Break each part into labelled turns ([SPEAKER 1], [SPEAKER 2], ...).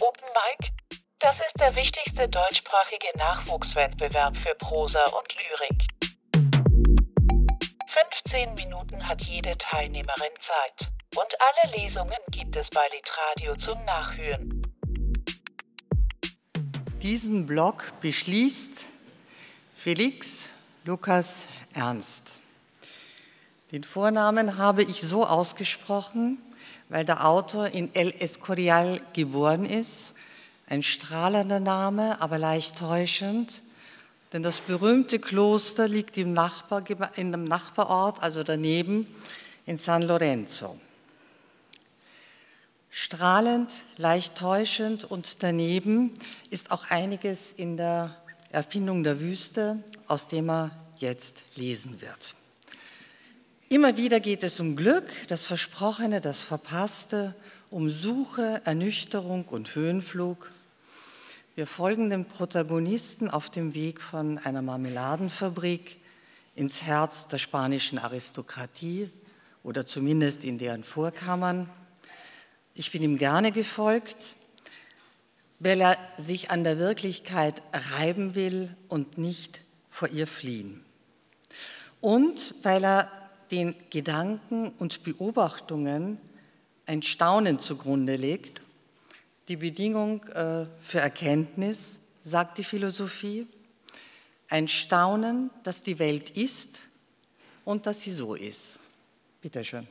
[SPEAKER 1] Open Mic, das ist der wichtigste deutschsprachige Nachwuchswettbewerb für Prosa und Lyrik. 15 Minuten hat jede Teilnehmerin Zeit. Und alle Lesungen gibt es bei Litradio zum Nachhören.
[SPEAKER 2] Diesen Blog beschließt Felix Lukas Ernst. Den Vornamen habe ich so ausgesprochen, weil der Autor in El Escorial geboren ist. Ein strahlender Name, aber leicht täuschend, denn das berühmte Kloster liegt im Nachbar, in einem Nachbarort, also daneben, in San Lorenzo. Strahlend, leicht täuschend und daneben ist auch einiges in der Erfindung der Wüste, aus dem er jetzt lesen wird. Immer wieder geht es um Glück, das Versprochene, das Verpasste, um Suche, Ernüchterung und Höhenflug. Wir folgen dem Protagonisten auf dem Weg von einer Marmeladenfabrik ins Herz der spanischen Aristokratie oder zumindest in deren Vorkammern. Ich bin ihm gerne gefolgt, weil er sich an der Wirklichkeit reiben will und nicht vor ihr fliehen. Und weil er den Gedanken und Beobachtungen ein Staunen zugrunde legt. Die Bedingung äh, für Erkenntnis, sagt die Philosophie, ein Staunen, dass die Welt ist und dass sie so ist. Bitte schön.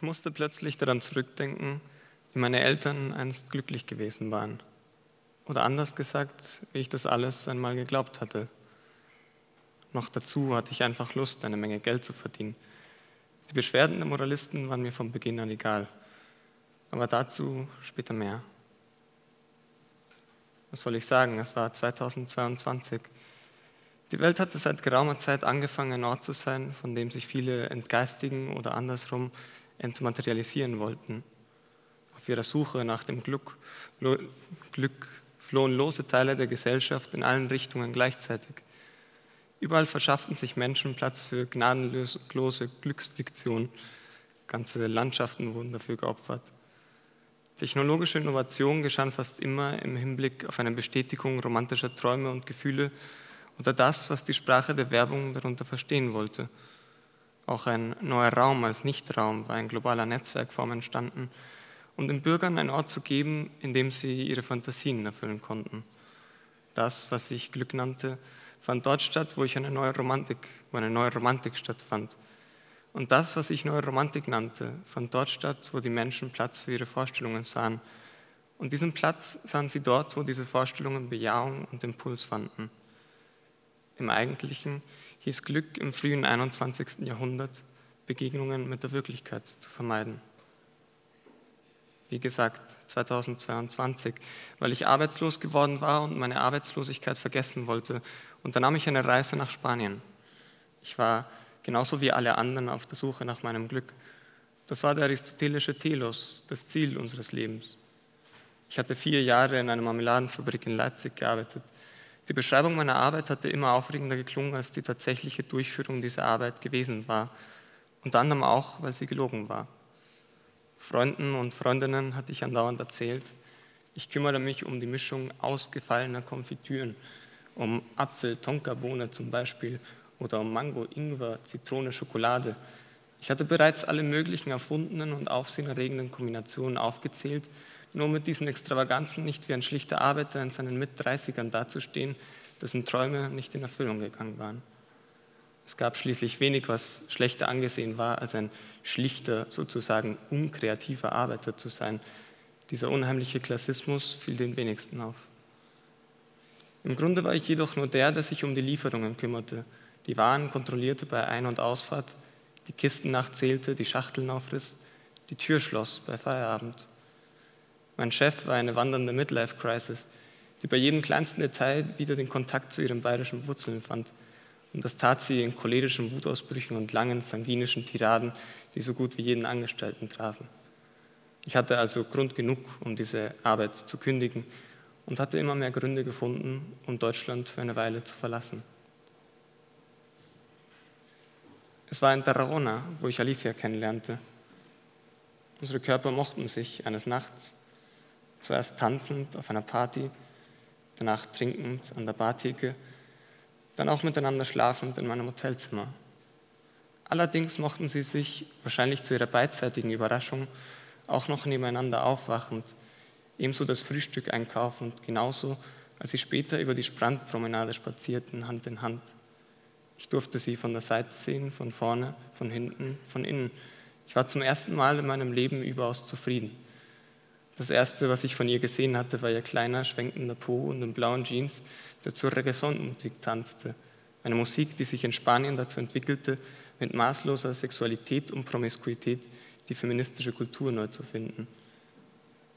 [SPEAKER 3] Ich musste plötzlich daran zurückdenken, wie meine Eltern einst glücklich gewesen waren. Oder anders gesagt, wie ich das alles einmal geglaubt hatte. Noch dazu hatte ich einfach Lust, eine Menge Geld zu verdienen. Die Beschwerden der Moralisten waren mir von Beginn an egal. Aber dazu später mehr. Was soll ich sagen? Es war 2022. Die Welt hatte seit geraumer Zeit angefangen, ein Ort zu sein, von dem sich viele entgeistigen oder andersrum entmaterialisieren wollten. Auf ihrer Suche nach dem Glück, Glück flohen lose Teile der Gesellschaft in allen Richtungen gleichzeitig. Überall verschafften sich Menschen Platz für gnadenlose Glücksfiktion. Ganze Landschaften wurden dafür geopfert. Technologische Innovation geschah fast immer im Hinblick auf eine Bestätigung romantischer Träume und Gefühle oder das, was die Sprache der Werbung darunter verstehen wollte – auch ein neuer Raum als Nichtraum war in globaler Netzwerkform entstanden, um den Bürgern einen Ort zu geben, in dem sie ihre Fantasien erfüllen konnten. Das, was ich Glück nannte, fand dort statt, wo ich eine neue Romantik, wo eine neue Romantik stattfand. Und das, was ich neue Romantik nannte, fand dort statt, wo die Menschen Platz für ihre Vorstellungen sahen. Und diesen Platz sahen sie dort, wo diese Vorstellungen Bejahung und Impuls fanden. Im Eigentlichen hieß Glück im frühen 21. Jahrhundert, Begegnungen mit der Wirklichkeit zu vermeiden. Wie gesagt, 2022, weil ich arbeitslos geworden war und meine Arbeitslosigkeit vergessen wollte, unternahm ich eine Reise nach Spanien. Ich war genauso wie alle anderen auf der Suche nach meinem Glück. Das war der aristotelische Telos, das Ziel unseres Lebens. Ich hatte vier Jahre in einer Marmeladenfabrik in Leipzig gearbeitet die Beschreibung meiner Arbeit hatte immer aufregender geklungen, als die tatsächliche Durchführung dieser Arbeit gewesen war. Unter anderem auch, weil sie gelogen war. Freunden und Freundinnen hatte ich andauernd erzählt, ich kümmere mich um die Mischung ausgefallener Konfitüren, um Apfel-Tonkabohne zum Beispiel oder um Mango, Ingwer, Zitrone, Schokolade. Ich hatte bereits alle möglichen erfundenen und aufsehenerregenden Kombinationen aufgezählt nur mit diesen Extravaganzen nicht wie ein schlichter Arbeiter in seinen Mit-30ern dazustehen, dessen Träume nicht in Erfüllung gegangen waren. Es gab schließlich wenig, was schlechter angesehen war, als ein schlichter, sozusagen unkreativer Arbeiter zu sein. Dieser unheimliche Klassismus fiel den wenigsten auf. Im Grunde war ich jedoch nur der, der sich um die Lieferungen kümmerte, die Waren kontrollierte bei Ein- und Ausfahrt, die Kisten nachzählte, die Schachteln aufriss, die Tür schloss bei Feierabend. Mein Chef war eine wandernde Midlife-Crisis, die bei jedem kleinsten Detail wieder den Kontakt zu ihren bayerischen Wurzeln fand. Und das tat sie in cholerischen Wutausbrüchen und langen sanguinischen Tiraden, die so gut wie jeden Angestellten trafen. Ich hatte also Grund genug, um diese Arbeit zu kündigen und hatte immer mehr Gründe gefunden, um Deutschland für eine Weile zu verlassen. Es war in Tarragona, wo ich Alicia kennenlernte. Unsere Körper mochten sich eines Nachts, zuerst tanzend auf einer Party, danach trinkend an der Bartheke, dann auch miteinander schlafend in meinem Hotelzimmer. Allerdings mochten sie sich, wahrscheinlich zu ihrer beidseitigen Überraschung, auch noch nebeneinander aufwachend, ebenso das Frühstück einkaufend, genauso als sie später über die Strandpromenade spazierten, Hand in Hand. Ich durfte sie von der Seite sehen, von vorne, von hinten, von innen. Ich war zum ersten Mal in meinem Leben überaus zufrieden. Das erste, was ich von ihr gesehen hatte, war ihr kleiner, schwenkender Po und in blauen Jeans, der zur Reggaeton-Musik tanzte. Eine Musik, die sich in Spanien dazu entwickelte, mit maßloser Sexualität und Promiskuität die feministische Kultur neu zu finden.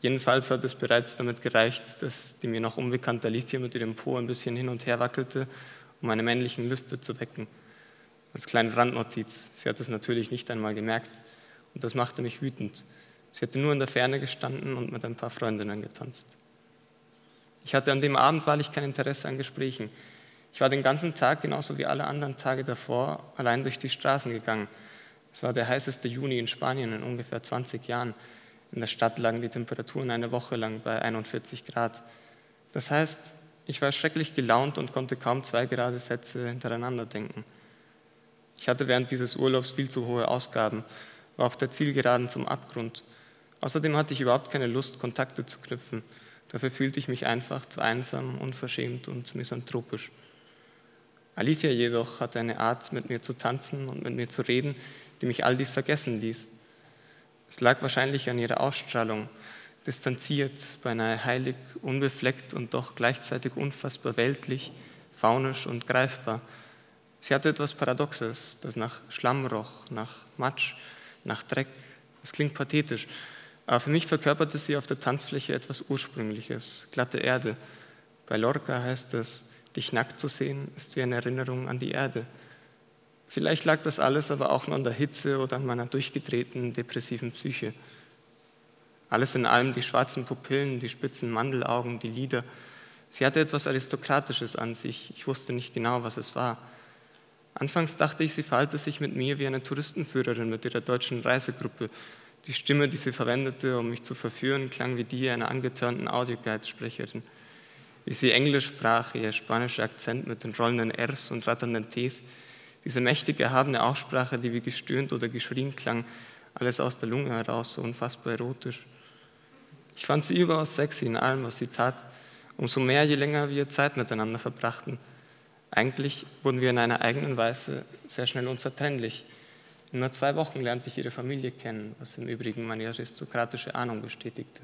[SPEAKER 3] Jedenfalls hat es bereits damit gereicht, dass die mir noch unbekannte Alicia mit ihrem Po ein bisschen hin und her wackelte, um meine männlichen Lüste zu wecken. Als kleine Randnotiz, sie hat es natürlich nicht einmal gemerkt und das machte mich wütend. Sie hatte nur in der Ferne gestanden und mit ein paar Freundinnen getanzt. Ich hatte an dem Abend wahrlich kein Interesse an Gesprächen. Ich war den ganzen Tag, genauso wie alle anderen Tage davor, allein durch die Straßen gegangen. Es war der heißeste Juni in Spanien in ungefähr 20 Jahren. In der Stadt lagen die Temperaturen eine Woche lang bei 41 Grad. Das heißt, ich war schrecklich gelaunt und konnte kaum zwei gerade Sätze hintereinander denken. Ich hatte während dieses Urlaubs viel zu hohe Ausgaben, war auf der Zielgeraden zum Abgrund. Außerdem hatte ich überhaupt keine Lust, Kontakte zu knüpfen. Dafür fühlte ich mich einfach zu einsam, unverschämt und misanthropisch. Alicia jedoch hatte eine Art, mit mir zu tanzen und mit mir zu reden, die mich all dies vergessen ließ. Es lag wahrscheinlich an ihrer Ausstrahlung, distanziert, beinahe heilig, unbefleckt und doch gleichzeitig unfassbar weltlich, faunisch und greifbar. Sie hatte etwas Paradoxes, das nach Schlamm roch, nach Matsch, nach Dreck. Es klingt pathetisch, aber für mich verkörperte sie auf der Tanzfläche etwas Ursprüngliches, glatte Erde. Bei Lorca heißt es, dich nackt zu sehen, ist wie eine Erinnerung an die Erde. Vielleicht lag das alles aber auch nur an der Hitze oder an meiner durchgedrehten, depressiven Psyche. Alles in allem die schwarzen Pupillen, die spitzen Mandelaugen, die Lider. Sie hatte etwas Aristokratisches an sich. Ich wusste nicht genau, was es war. Anfangs dachte ich, sie verhalte sich mit mir wie eine Touristenführerin mit ihrer deutschen Reisegruppe die Stimme, die sie verwendete, um mich zu verführen, klang wie die einer angetörnten Audioguide-Sprecherin. Wie sie Englisch sprach, ihr spanischer Akzent mit den rollenden Rs und ratternden Ts, diese mächtig erhabene Aussprache, die wie gestöhnt oder geschrien klang, alles aus der Lunge heraus, so unfassbar erotisch. Ich fand sie überaus sexy in allem, was sie tat, umso mehr, je länger wir Zeit miteinander verbrachten. Eigentlich wurden wir in einer eigenen Weise sehr schnell unzertrennlich. In nur zwei Wochen lernte ich ihre Familie kennen, was im Übrigen meine aristokratische Ahnung bestätigte.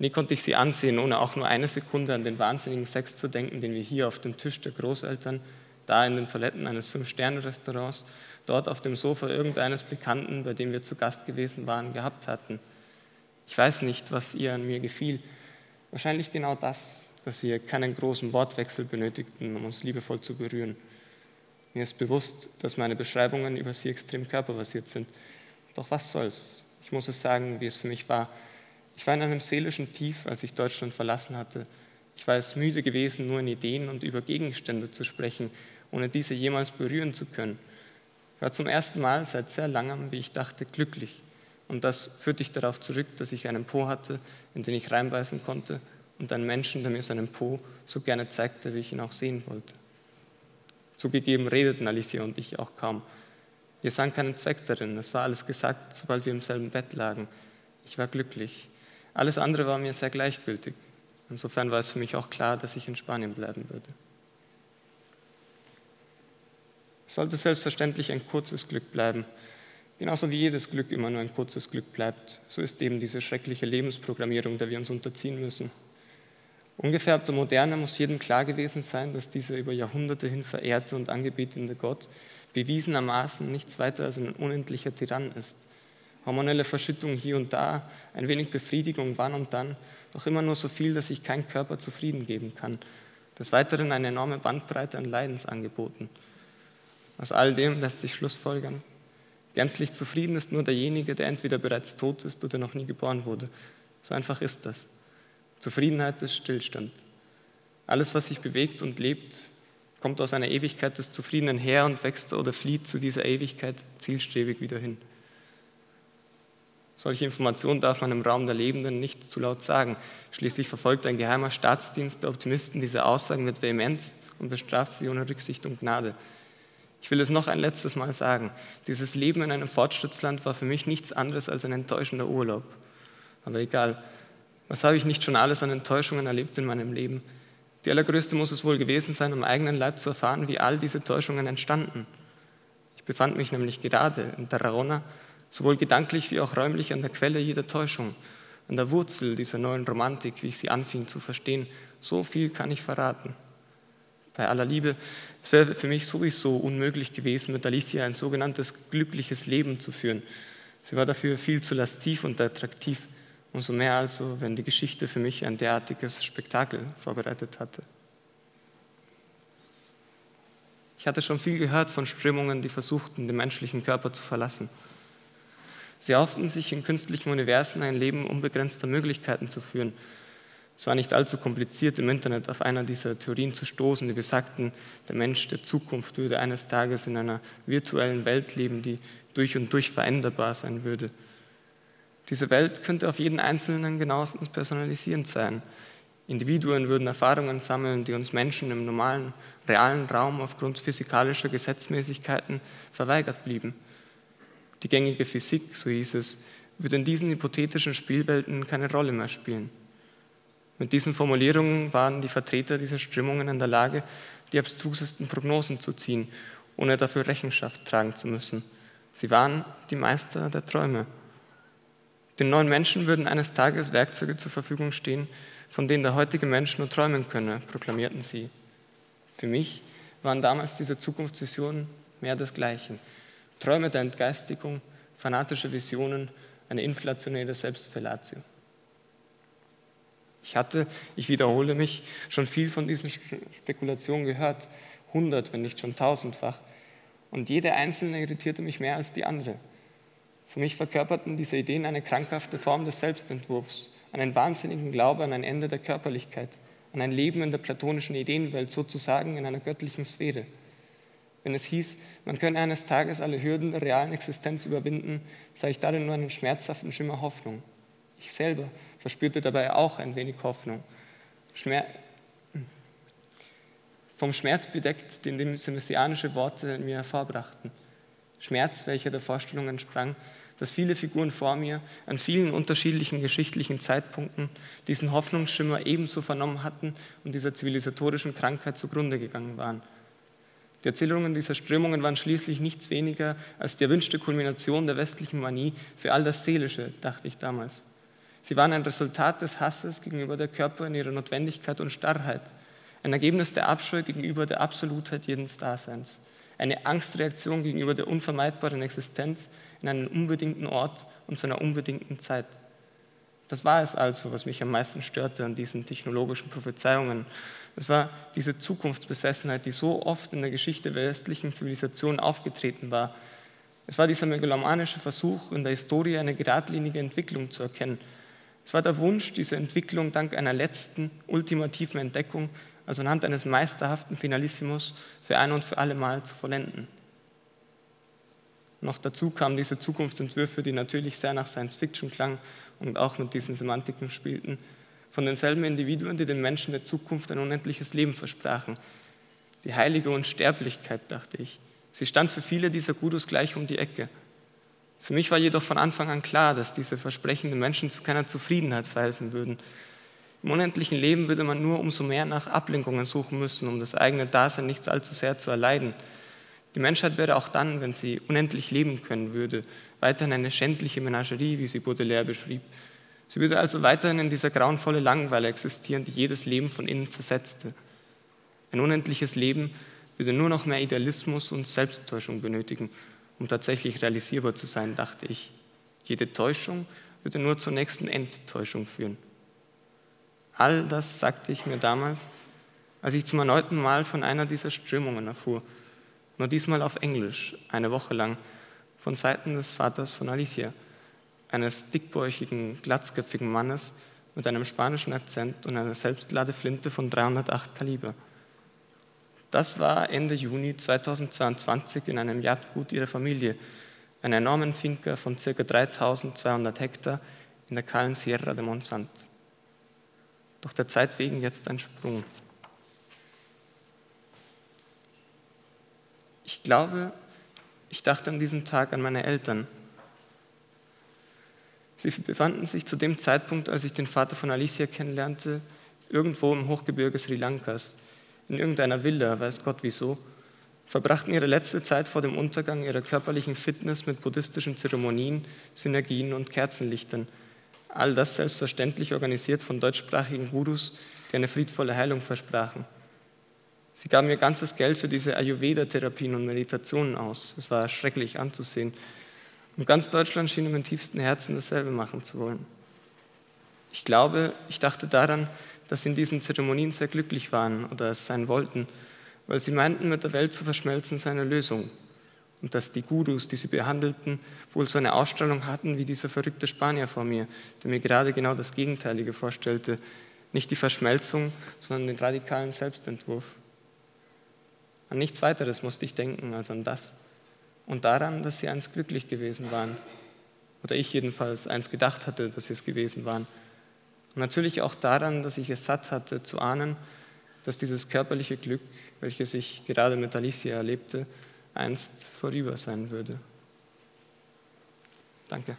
[SPEAKER 3] Nie konnte ich sie ansehen, ohne auch nur eine Sekunde an den wahnsinnigen Sex zu denken, den wir hier auf dem Tisch der Großeltern, da in den Toiletten eines Fünf-Sterne-Restaurants, dort auf dem Sofa irgendeines Bekannten, bei dem wir zu Gast gewesen waren, gehabt hatten. Ich weiß nicht, was ihr an mir gefiel. Wahrscheinlich genau das, dass wir keinen großen Wortwechsel benötigten, um uns liebevoll zu berühren. Mir ist bewusst, dass meine Beschreibungen über sie extrem körperbasiert sind. Doch was soll's? Ich muss es sagen, wie es für mich war. Ich war in einem seelischen Tief, als ich Deutschland verlassen hatte. Ich war es müde gewesen, nur in Ideen und über Gegenstände zu sprechen, ohne diese jemals berühren zu können. Ich war zum ersten Mal seit sehr langem, wie ich dachte, glücklich. Und das führte ich darauf zurück, dass ich einen Po hatte, in den ich reinbeißen konnte und einen Menschen, der mir seinen Po so gerne zeigte, wie ich ihn auch sehen wollte. Zugegeben redeten Alicia und ich auch kaum. Wir sahen keinen Zweck darin. Es war alles gesagt, sobald wir im selben Bett lagen. Ich war glücklich. Alles andere war mir sehr gleichgültig. Insofern war es für mich auch klar, dass ich in Spanien bleiben würde. Es sollte selbstverständlich ein kurzes Glück bleiben. Genauso wie jedes Glück immer nur ein kurzes Glück bleibt. So ist eben diese schreckliche Lebensprogrammierung, der wir uns unterziehen müssen. Ungefärbte Moderne muss jedem klar gewesen sein, dass dieser über Jahrhunderte hin verehrte und angebetene Gott bewiesenermaßen nichts weiter als ein unendlicher Tyrann ist. Hormonelle Verschüttung hier und da, ein wenig Befriedigung wann und dann, doch immer nur so viel, dass sich kein Körper zufrieden geben kann. Des Weiteren eine enorme Bandbreite an Leidensangeboten. Aus all dem lässt sich Schlussfolgern. Gänzlich zufrieden ist nur derjenige, der entweder bereits tot ist oder noch nie geboren wurde. So einfach ist das. Zufriedenheit ist Stillstand. Alles, was sich bewegt und lebt, kommt aus einer Ewigkeit des Zufriedenen her und wächst oder flieht zu dieser Ewigkeit zielstrebig wieder hin. Solche Informationen darf man im Raum der Lebenden nicht zu laut sagen. Schließlich verfolgt ein geheimer Staatsdienst der Optimisten diese Aussagen mit Vehemenz und bestraft sie ohne Rücksicht und Gnade. Ich will es noch ein letztes Mal sagen. Dieses Leben in einem Fortschrittsland war für mich nichts anderes als ein enttäuschender Urlaub. Aber egal, was habe ich nicht schon alles an Enttäuschungen erlebt in meinem Leben? Die allergrößte muss es wohl gewesen sein, am eigenen Leib zu erfahren, wie all diese Täuschungen entstanden. Ich befand mich nämlich gerade in Tarragona sowohl gedanklich wie auch räumlich an der Quelle jeder Täuschung, an der Wurzel dieser neuen Romantik, wie ich sie anfing zu verstehen. So viel kann ich verraten. Bei aller Liebe, es wäre für mich sowieso unmöglich gewesen, mit Alicia ein sogenanntes glückliches Leben zu führen. Sie war dafür viel zu lastiv und attraktiv, umso mehr also, wenn die Geschichte für mich ein derartiges Spektakel vorbereitet hatte. Ich hatte schon viel gehört von Strömungen, die versuchten, den menschlichen Körper zu verlassen. Sie hofften sich in künstlichen Universen ein Leben unbegrenzter Möglichkeiten zu führen. Es war nicht allzu kompliziert, im Internet auf einer dieser Theorien zu stoßen, die besagten, der Mensch der Zukunft würde eines Tages in einer virtuellen Welt leben, die durch und durch veränderbar sein würde. Diese Welt könnte auf jeden Einzelnen genauestens personalisierend sein. Individuen würden Erfahrungen sammeln, die uns Menschen im normalen, realen Raum aufgrund physikalischer Gesetzmäßigkeiten verweigert blieben. Die gängige Physik, so hieß es, wird in diesen hypothetischen Spielwelten keine Rolle mehr spielen. Mit diesen Formulierungen waren die Vertreter dieser Strömungen in der Lage, die abstrusesten Prognosen zu ziehen, ohne dafür Rechenschaft tragen zu müssen. Sie waren die Meister der Träume. Den neuen Menschen würden eines Tages Werkzeuge zur Verfügung stehen, von denen der heutige Mensch nur träumen könne, proklamierten sie. Für mich waren damals diese Zukunftsvisionen mehr desgleichen. Träume der Entgeistigung, fanatische Visionen, eine inflationäre Selbstfellatio. Ich hatte, ich wiederhole mich, schon viel von diesen Spekulationen gehört, hundert, wenn nicht schon tausendfach, und jede einzelne irritierte mich mehr als die andere. Für mich verkörperten diese Ideen eine krankhafte Form des Selbstentwurfs, einen wahnsinnigen Glaube an ein Ende der Körperlichkeit, an ein Leben in der platonischen Ideenwelt, sozusagen in einer göttlichen Sphäre. Wenn es hieß, man könne eines Tages alle Hürden der realen Existenz überwinden, sah ich darin nur einen schmerzhaften Schimmer Hoffnung. Ich selber verspürte dabei auch ein wenig Hoffnung. Schmer vom Schmerz bedeckt, den diese messianische Worte in mir hervorbrachten. Schmerz, welcher der Vorstellung entsprang, dass viele Figuren vor mir an vielen unterschiedlichen geschichtlichen Zeitpunkten diesen Hoffnungsschimmer ebenso vernommen hatten und dieser zivilisatorischen Krankheit zugrunde gegangen waren. Die Erzählungen dieser Strömungen waren schließlich nichts weniger als die erwünschte Kulmination der westlichen Manie für all das Seelische, dachte ich damals. Sie waren ein Resultat des Hasses gegenüber der Körper in ihrer Notwendigkeit und Starrheit, ein Ergebnis der Abscheu gegenüber der Absolutheit jedes Daseins, eine Angstreaktion gegenüber der unvermeidbaren Existenz in einem unbedingten Ort und zu einer unbedingten Zeit. Das war es also, was mich am meisten störte an diesen technologischen Prophezeiungen es war diese Zukunftsbesessenheit, die so oft in der Geschichte der westlichen Zivilisation aufgetreten war. Es war dieser megalomanische Versuch, in der Historie eine geradlinige Entwicklung zu erkennen. Es war der Wunsch, diese Entwicklung dank einer letzten, ultimativen Entdeckung, also anhand eines meisterhaften Finalissimos, für ein und für alle Mal zu vollenden. Noch dazu kamen diese Zukunftsentwürfe, die natürlich sehr nach Science Fiction klangen und auch mit diesen Semantiken spielten, von denselben Individuen, die den Menschen der Zukunft ein unendliches Leben versprachen. Die heilige Unsterblichkeit, dachte ich. Sie stand für viele dieser Gurus gleich um die Ecke. Für mich war jedoch von Anfang an klar, dass diese versprechenden Menschen zu keiner Zufriedenheit verhelfen würden. Im unendlichen Leben würde man nur umso mehr nach Ablenkungen suchen müssen, um das eigene Dasein nicht allzu sehr zu erleiden. Die Menschheit wäre auch dann, wenn sie unendlich leben können würde, weiterhin eine schändliche Menagerie, wie sie Baudelaire beschrieb, Sie würde also weiterhin in dieser grauenvolle Langeweile existieren, die jedes Leben von innen zersetzte. Ein unendliches Leben würde nur noch mehr Idealismus und Selbsttäuschung benötigen, um tatsächlich realisierbar zu sein, dachte ich. Jede Täuschung würde nur zur nächsten Enttäuschung führen. All das sagte ich mir damals, als ich zum erneuten Mal von einer dieser Strömungen erfuhr, nur diesmal auf Englisch, eine Woche lang, von Seiten des Vaters von Alicia eines dickbäuchigen, glatzköpfigen Mannes mit einem spanischen Akzent und einer Selbstladeflinte von 308 Kaliber. Das war Ende Juni 2022 in einem Jagdgut ihrer Familie, einer enormen Finca von ca. 3200 Hektar in der kahlen Sierra de Montsant. Doch der Zeit wegen jetzt ein Sprung. Ich glaube, ich dachte an diesem Tag an meine Eltern. Sie befanden sich zu dem Zeitpunkt, als ich den Vater von Alicia kennenlernte, irgendwo im Hochgebirge Sri Lankas, in irgendeiner Villa, weiß Gott wieso, verbrachten ihre letzte Zeit vor dem Untergang ihrer körperlichen Fitness mit buddhistischen Zeremonien, Synergien und Kerzenlichtern. All das selbstverständlich organisiert von deutschsprachigen Gurus, die eine friedvolle Heilung versprachen. Sie gaben ihr ganzes Geld für diese Ayurveda-Therapien und Meditationen aus. Es war schrecklich anzusehen. Und ganz Deutschland schien im tiefsten Herzen dasselbe machen zu wollen. Ich glaube, ich dachte daran, dass sie in diesen Zeremonien sehr glücklich waren oder es sein wollten weil sie meinten, mit der Welt zu verschmelzen sei eine Lösung. Und dass die Gurus, die sie behandelten, wohl so eine Ausstrahlung hatten wie dieser verrückte Spanier vor mir, der mir gerade genau das Gegenteilige vorstellte. Nicht die Verschmelzung, sondern den radikalen Selbstentwurf. An nichts weiteres musste ich denken als an das. Und daran, dass sie einst glücklich gewesen waren. Oder ich jedenfalls einst gedacht hatte, dass sie es gewesen waren. Und natürlich auch daran, dass ich es satt hatte zu ahnen, dass dieses körperliche Glück, welches ich gerade mit Alicia erlebte, einst vorüber sein würde. Danke.